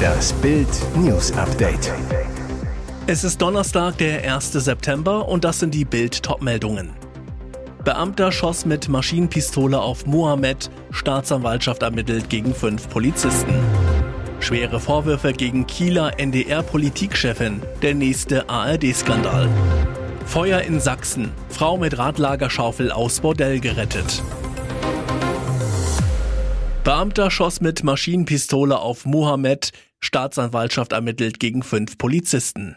Das Bild News Update. Es ist Donnerstag, der 1. September und das sind die Bild Topmeldungen. Beamter schoss mit Maschinenpistole auf Mohammed, Staatsanwaltschaft ermittelt gegen fünf Polizisten. Schwere Vorwürfe gegen Kieler NDR-Politikchefin, der nächste ARD-Skandal. Feuer in Sachsen, Frau mit Radlagerschaufel aus Bordell gerettet. Beamter schoss mit Maschinenpistole auf Mohammed, Staatsanwaltschaft ermittelt gegen fünf Polizisten.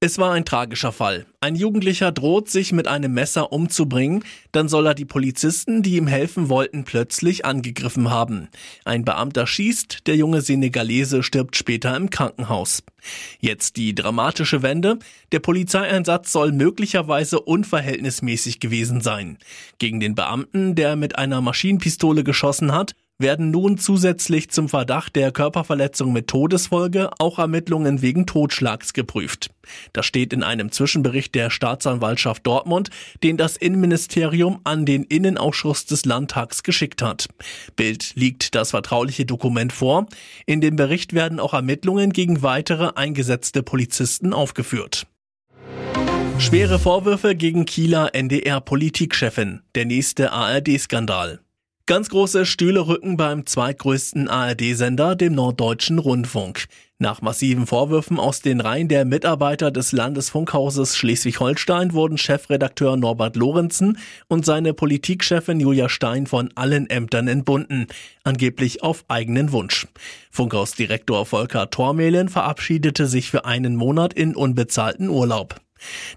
Es war ein tragischer Fall. Ein Jugendlicher droht sich mit einem Messer umzubringen, dann soll er die Polizisten, die ihm helfen wollten, plötzlich angegriffen haben. Ein Beamter schießt, der junge Senegalese stirbt später im Krankenhaus. Jetzt die dramatische Wende. Der Polizeieinsatz soll möglicherweise unverhältnismäßig gewesen sein. Gegen den Beamten, der mit einer Maschinenpistole geschossen hat, werden nun zusätzlich zum Verdacht der Körperverletzung mit Todesfolge auch Ermittlungen wegen Totschlags geprüft. Das steht in einem Zwischenbericht der Staatsanwaltschaft Dortmund, den das Innenministerium an den Innenausschuss des Landtags geschickt hat. Bild liegt das vertrauliche Dokument vor. In dem Bericht werden auch Ermittlungen gegen weitere eingesetzte Polizisten aufgeführt. Schwere Vorwürfe gegen Kieler NDR-Politikchefin. Der nächste ARD-Skandal. Ganz große Stühle rücken beim zweitgrößten ARD-Sender, dem Norddeutschen Rundfunk. Nach massiven Vorwürfen aus den Reihen der Mitarbeiter des Landesfunkhauses Schleswig-Holstein wurden Chefredakteur Norbert Lorenzen und seine Politikchefin Julia Stein von allen Ämtern entbunden, angeblich auf eigenen Wunsch. Funkhausdirektor Volker Tormehlen verabschiedete sich für einen Monat in unbezahlten Urlaub.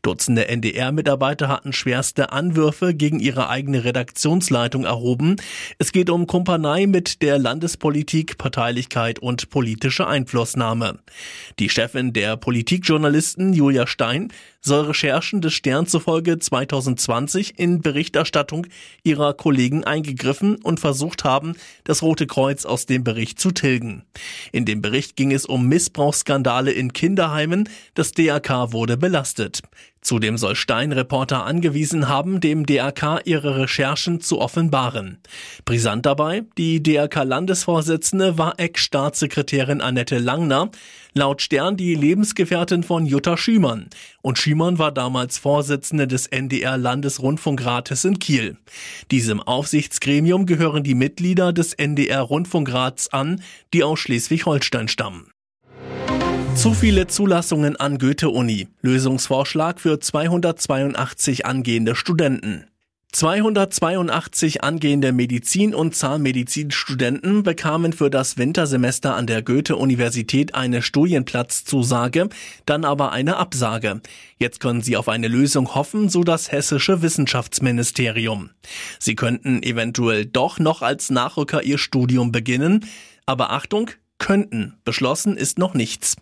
Dutzende NDR-Mitarbeiter hatten schwerste Anwürfe gegen ihre eigene Redaktionsleitung erhoben. Es geht um Kumpanei mit der Landespolitik, Parteilichkeit und politische Einflussnahme. Die Chefin der Politikjournalisten Julia Stein soll Recherchen des Stern zufolge 2020 in Berichterstattung ihrer Kollegen eingegriffen und versucht haben, das Rote Kreuz aus dem Bericht zu tilgen. In dem Bericht ging es um Missbrauchsskandale in Kinderheimen. Das DRK wurde belastet. Zudem soll Stein Reporter angewiesen haben, dem DRK ihre Recherchen zu offenbaren. Brisant dabei, die DRK-Landesvorsitzende war Ex-Staatssekretärin Annette Langner, laut Stern die Lebensgefährtin von Jutta Schümann. Und Schümann war damals Vorsitzende des NDR-Landesrundfunkrates in Kiel. Diesem Aufsichtsgremium gehören die Mitglieder des NDR-Rundfunkrats an, die aus Schleswig-Holstein stammen. Zu viele Zulassungen an Goethe-Uni. Lösungsvorschlag für 282 angehende Studenten. 282 angehende Medizin- und Zahnmedizinstudenten bekamen für das Wintersemester an der Goethe-Universität eine Studienplatzzusage, dann aber eine Absage. Jetzt können sie auf eine Lösung hoffen, so das hessische Wissenschaftsministerium. Sie könnten eventuell doch noch als Nachrücker ihr Studium beginnen, aber Achtung, könnten. Beschlossen ist noch nichts.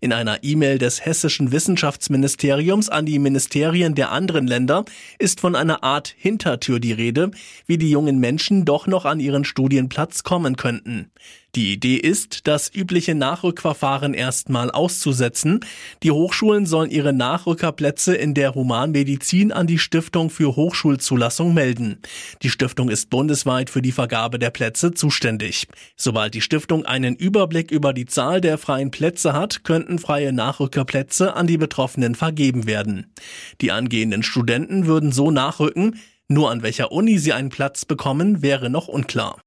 In einer E-Mail des hessischen Wissenschaftsministeriums an die Ministerien der anderen Länder ist von einer Art Hintertür die Rede, wie die jungen Menschen doch noch an ihren Studienplatz kommen könnten. Die Idee ist, das übliche Nachrückverfahren erstmal auszusetzen. Die Hochschulen sollen ihre Nachrückerplätze in der Humanmedizin an die Stiftung für Hochschulzulassung melden. Die Stiftung ist bundesweit für die Vergabe der Plätze zuständig. Sobald die Stiftung einen Überblick über die Zahl der freien Plätze hat, könnten freie Nachrückerplätze an die Betroffenen vergeben werden. Die angehenden Studenten würden so nachrücken, nur an welcher Uni sie einen Platz bekommen, wäre noch unklar.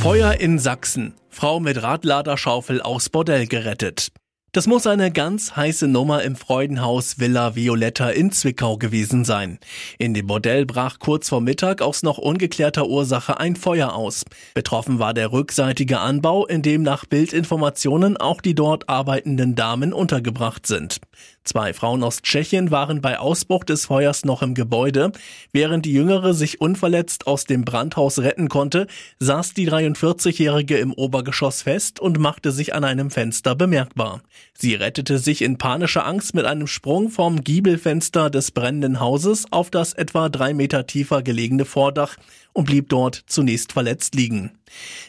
Feuer in Sachsen. Frau mit Radladerschaufel aus Bordell gerettet. Das muss eine ganz heiße Nummer im Freudenhaus Villa Violetta in Zwickau gewesen sein. In dem Bordell brach kurz vor Mittag aus noch ungeklärter Ursache ein Feuer aus. Betroffen war der rückseitige Anbau, in dem nach Bildinformationen auch die dort arbeitenden Damen untergebracht sind. Zwei Frauen aus Tschechien waren bei Ausbruch des Feuers noch im Gebäude. Während die Jüngere sich unverletzt aus dem Brandhaus retten konnte, saß die 43-Jährige im Obergeschoss fest und machte sich an einem Fenster bemerkbar. Sie rettete sich in panischer Angst mit einem Sprung vom Giebelfenster des brennenden Hauses auf das etwa drei Meter tiefer gelegene Vordach und blieb dort zunächst verletzt liegen.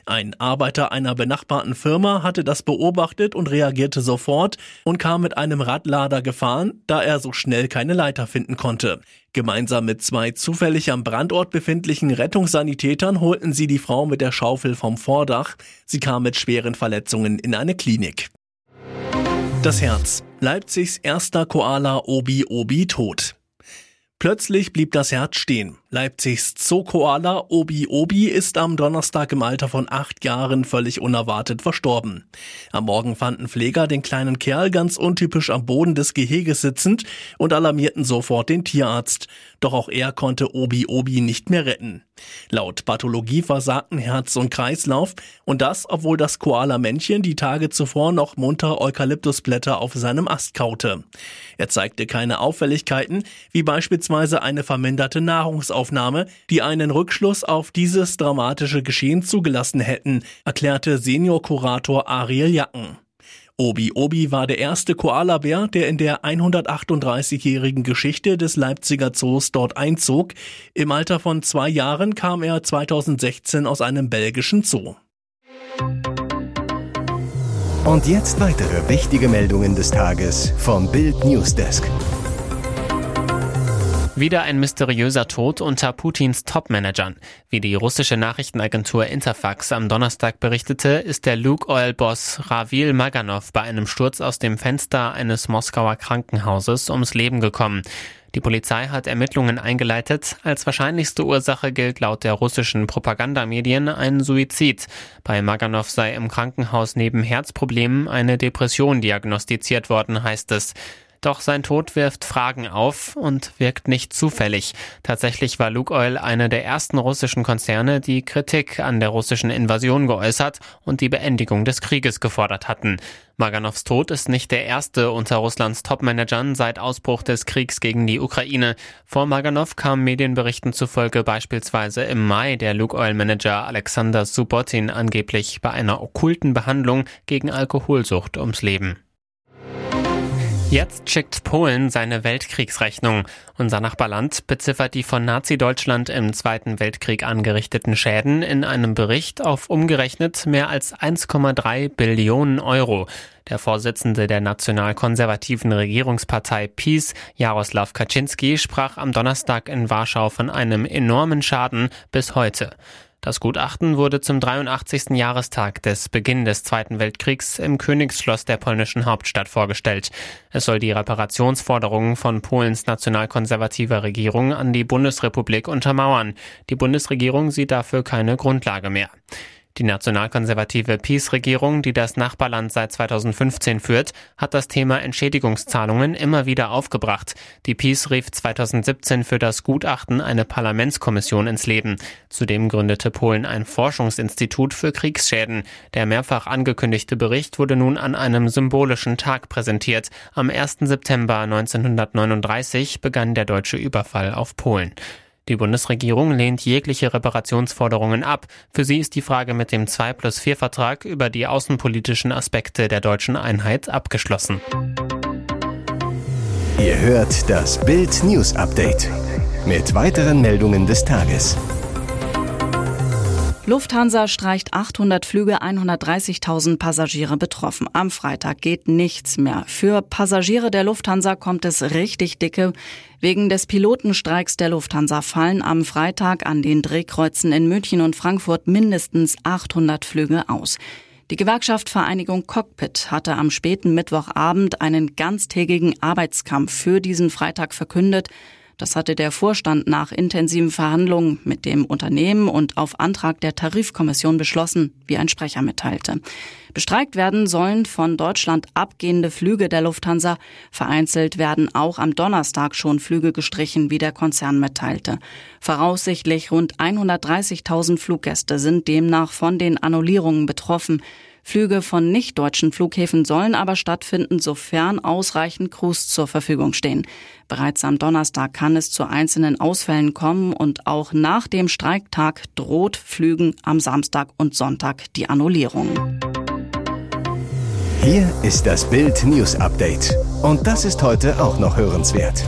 Ein Arbeiter einer benachbarten Firma hatte das beobachtet und reagierte sofort und kam mit einem Radlader gefahren, da er so schnell keine Leiter finden konnte. Gemeinsam mit zwei zufällig am Brandort befindlichen Rettungssanitätern holten sie die Frau mit der Schaufel vom Vordach. Sie kam mit schweren Verletzungen in eine Klinik. Das Herz. Leipzigs erster Koala Obi Obi tot. Plötzlich blieb das Herz stehen. Leipzigs Zoo-Koala Obi Obi ist am Donnerstag im Alter von acht Jahren völlig unerwartet verstorben. Am Morgen fanden Pfleger den kleinen Kerl ganz untypisch am Boden des Geheges sitzend und alarmierten sofort den Tierarzt. Doch auch er konnte Obi Obi nicht mehr retten. Laut Pathologie versagten Herz und Kreislauf und das, obwohl das Koala-Männchen die Tage zuvor noch munter Eukalyptusblätter auf seinem Ast kaute. Er zeigte keine Auffälligkeiten, wie beispielsweise eine verminderte Nahrungsaufnahme Nahrungsaufnahme, die einen Rückschluss auf dieses dramatische Geschehen zugelassen hätten, erklärte Seniorkurator Ariel Jacken. Obi Obi war der erste Koalabär, der in der 138-jährigen Geschichte des Leipziger Zoos dort einzog. Im Alter von zwei Jahren kam er 2016 aus einem belgischen Zoo. Und jetzt weitere wichtige Meldungen des Tages vom Bild Newsdesk. Wieder ein mysteriöser Tod unter Putins Topmanagern. Wie die russische Nachrichtenagentur Interfax am Donnerstag berichtete, ist der Luke Oil Boss Ravil Maganov bei einem Sturz aus dem Fenster eines Moskauer Krankenhauses ums Leben gekommen. Die Polizei hat Ermittlungen eingeleitet. Als wahrscheinlichste Ursache gilt laut der russischen Propagandamedien ein Suizid. Bei Maganov sei im Krankenhaus neben Herzproblemen eine Depression diagnostiziert worden, heißt es. Doch sein Tod wirft Fragen auf und wirkt nicht zufällig. Tatsächlich war Luke Oil einer der ersten russischen Konzerne, die Kritik an der russischen Invasion geäußert und die Beendigung des Krieges gefordert hatten. Maganovs Tod ist nicht der erste unter Russlands Topmanagern seit Ausbruch des Kriegs gegen die Ukraine. Vor Maganov kam Medienberichten zufolge beispielsweise im Mai der Luke Oil Manager Alexander Subotin angeblich bei einer okkulten Behandlung gegen Alkoholsucht ums Leben. Jetzt schickt Polen seine Weltkriegsrechnung. Unser Nachbarland beziffert die von Nazi-Deutschland im Zweiten Weltkrieg angerichteten Schäden in einem Bericht auf umgerechnet mehr als 1,3 Billionen Euro. Der Vorsitzende der nationalkonservativen Regierungspartei PiS, Jaroslaw Kaczynski, sprach am Donnerstag in Warschau von einem enormen Schaden bis heute. Das Gutachten wurde zum 83. Jahrestag des Beginn des Zweiten Weltkriegs im Königsschloss der polnischen Hauptstadt vorgestellt. Es soll die Reparationsforderungen von Polens nationalkonservativer Regierung an die Bundesrepublik untermauern. Die Bundesregierung sieht dafür keine Grundlage mehr. Die nationalkonservative Peace-Regierung, die das Nachbarland seit 2015 führt, hat das Thema Entschädigungszahlungen immer wieder aufgebracht. Die Peace rief 2017 für das Gutachten eine Parlamentskommission ins Leben. Zudem gründete Polen ein Forschungsinstitut für Kriegsschäden. Der mehrfach angekündigte Bericht wurde nun an einem symbolischen Tag präsentiert. Am 1. September 1939 begann der deutsche Überfall auf Polen. Die Bundesregierung lehnt jegliche Reparationsforderungen ab. Für sie ist die Frage mit dem 2 plus 4 Vertrag über die außenpolitischen Aspekte der deutschen Einheit abgeschlossen. Ihr hört das Bild News Update mit weiteren Meldungen des Tages. Lufthansa streicht 800 Flüge, 130.000 Passagiere betroffen. Am Freitag geht nichts mehr. Für Passagiere der Lufthansa kommt es richtig dicke. Wegen des Pilotenstreiks der Lufthansa fallen am Freitag an den Drehkreuzen in München und Frankfurt mindestens 800 Flüge aus. Die Gewerkschaft Vereinigung Cockpit hatte am späten Mittwochabend einen ganztägigen Arbeitskampf für diesen Freitag verkündet. Das hatte der Vorstand nach intensiven Verhandlungen mit dem Unternehmen und auf Antrag der Tarifkommission beschlossen, wie ein Sprecher mitteilte. Bestreikt werden sollen von Deutschland abgehende Flüge der Lufthansa. Vereinzelt werden auch am Donnerstag schon Flüge gestrichen, wie der Konzern mitteilte. Voraussichtlich rund 130.000 Fluggäste sind demnach von den Annullierungen betroffen. Flüge von nicht-deutschen Flughäfen sollen aber stattfinden, sofern ausreichend Crews zur Verfügung stehen. Bereits am Donnerstag kann es zu einzelnen Ausfällen kommen und auch nach dem Streiktag droht Flügen am Samstag und Sonntag die Annullierung. Hier ist das Bild News Update. Und das ist heute auch noch hörenswert.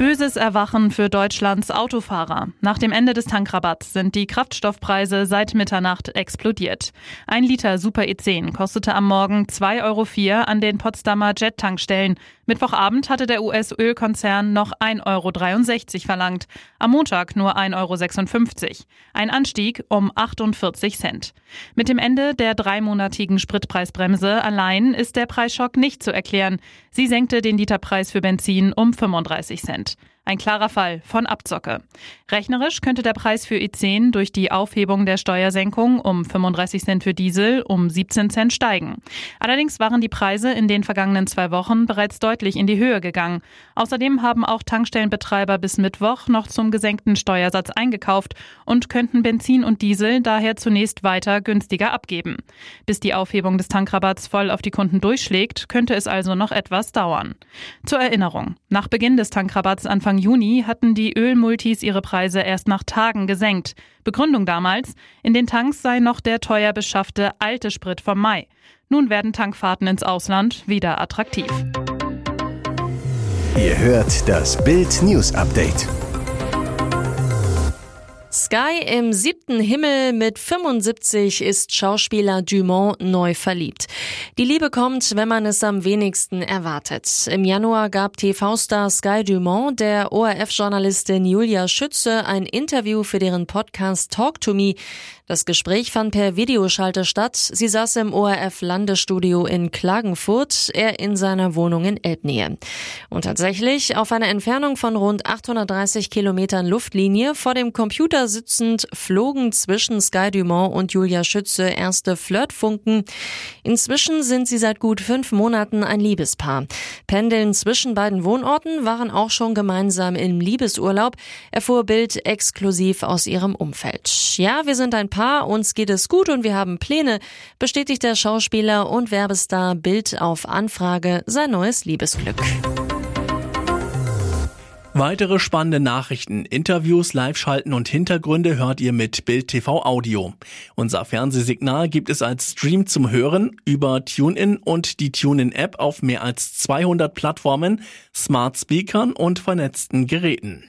Böses Erwachen für Deutschlands Autofahrer. Nach dem Ende des Tankrabatts sind die Kraftstoffpreise seit Mitternacht explodiert. Ein Liter Super E10 kostete am Morgen 2,04 Euro an den Potsdamer Jet-Tankstellen. Mittwochabend hatte der US-Ölkonzern noch 1,63 Euro verlangt. Am Montag nur 1,56 Euro. Ein Anstieg um 48 Cent. Mit dem Ende der dreimonatigen Spritpreisbremse allein ist der Preisschock nicht zu erklären. Sie senkte den Literpreis für Benzin um 35 Cent. Ein klarer Fall von Abzocke. Rechnerisch könnte der Preis für E10 durch die Aufhebung der Steuersenkung um 35 Cent für Diesel um 17 Cent steigen. Allerdings waren die Preise in den vergangenen zwei Wochen bereits deutlich in die Höhe gegangen. Außerdem haben auch Tankstellenbetreiber bis Mittwoch noch zum gesenkten Steuersatz eingekauft und könnten Benzin und Diesel daher zunächst weiter günstiger abgeben. Bis die Aufhebung des Tankrabatts voll auf die Kunden durchschlägt, könnte es also noch etwas dauern. Zur Erinnerung, nach Beginn des Tankrabatts Anfang Juni hatten die Ölmultis ihre Preise erst nach Tagen gesenkt. Begründung damals, in den Tanks sei noch der teuer beschaffte alte Sprit vom Mai. Nun werden Tankfahrten ins Ausland wieder attraktiv. Ihr hört das Bild News Update. Sky im siebten Himmel mit 75 ist Schauspieler Dumont neu verliebt. Die Liebe kommt, wenn man es am wenigsten erwartet. Im Januar gab TV-Star Sky Dumont der ORF-Journalistin Julia Schütze ein Interview für deren Podcast Talk to Me. Das Gespräch fand per Videoschalte statt. Sie saß im ORF-Landesstudio in Klagenfurt, er in seiner Wohnung in Elbnähe. Und tatsächlich, auf einer Entfernung von rund 830 Kilometern Luftlinie vor dem Computer sitzend, flogen zwischen Sky Dumont und Julia Schütze erste Flirtfunken. Inzwischen sind sie seit gut fünf Monaten ein Liebespaar. Pendeln zwischen beiden Wohnorten waren auch schon gemeinsam im Liebesurlaub, erfuhr Bild exklusiv aus ihrem Umfeld. Ja, wir sind ein Paar Paar, uns geht es gut und wir haben Pläne, bestätigt der Schauspieler und Werbestar Bild auf Anfrage sein neues Liebesglück. Weitere spannende Nachrichten, Interviews, Live-Schalten und Hintergründe hört ihr mit Bild TV Audio. Unser Fernsehsignal gibt es als Stream zum Hören über TuneIn und die TuneIn App auf mehr als 200 Plattformen, Smart Speakern und vernetzten Geräten.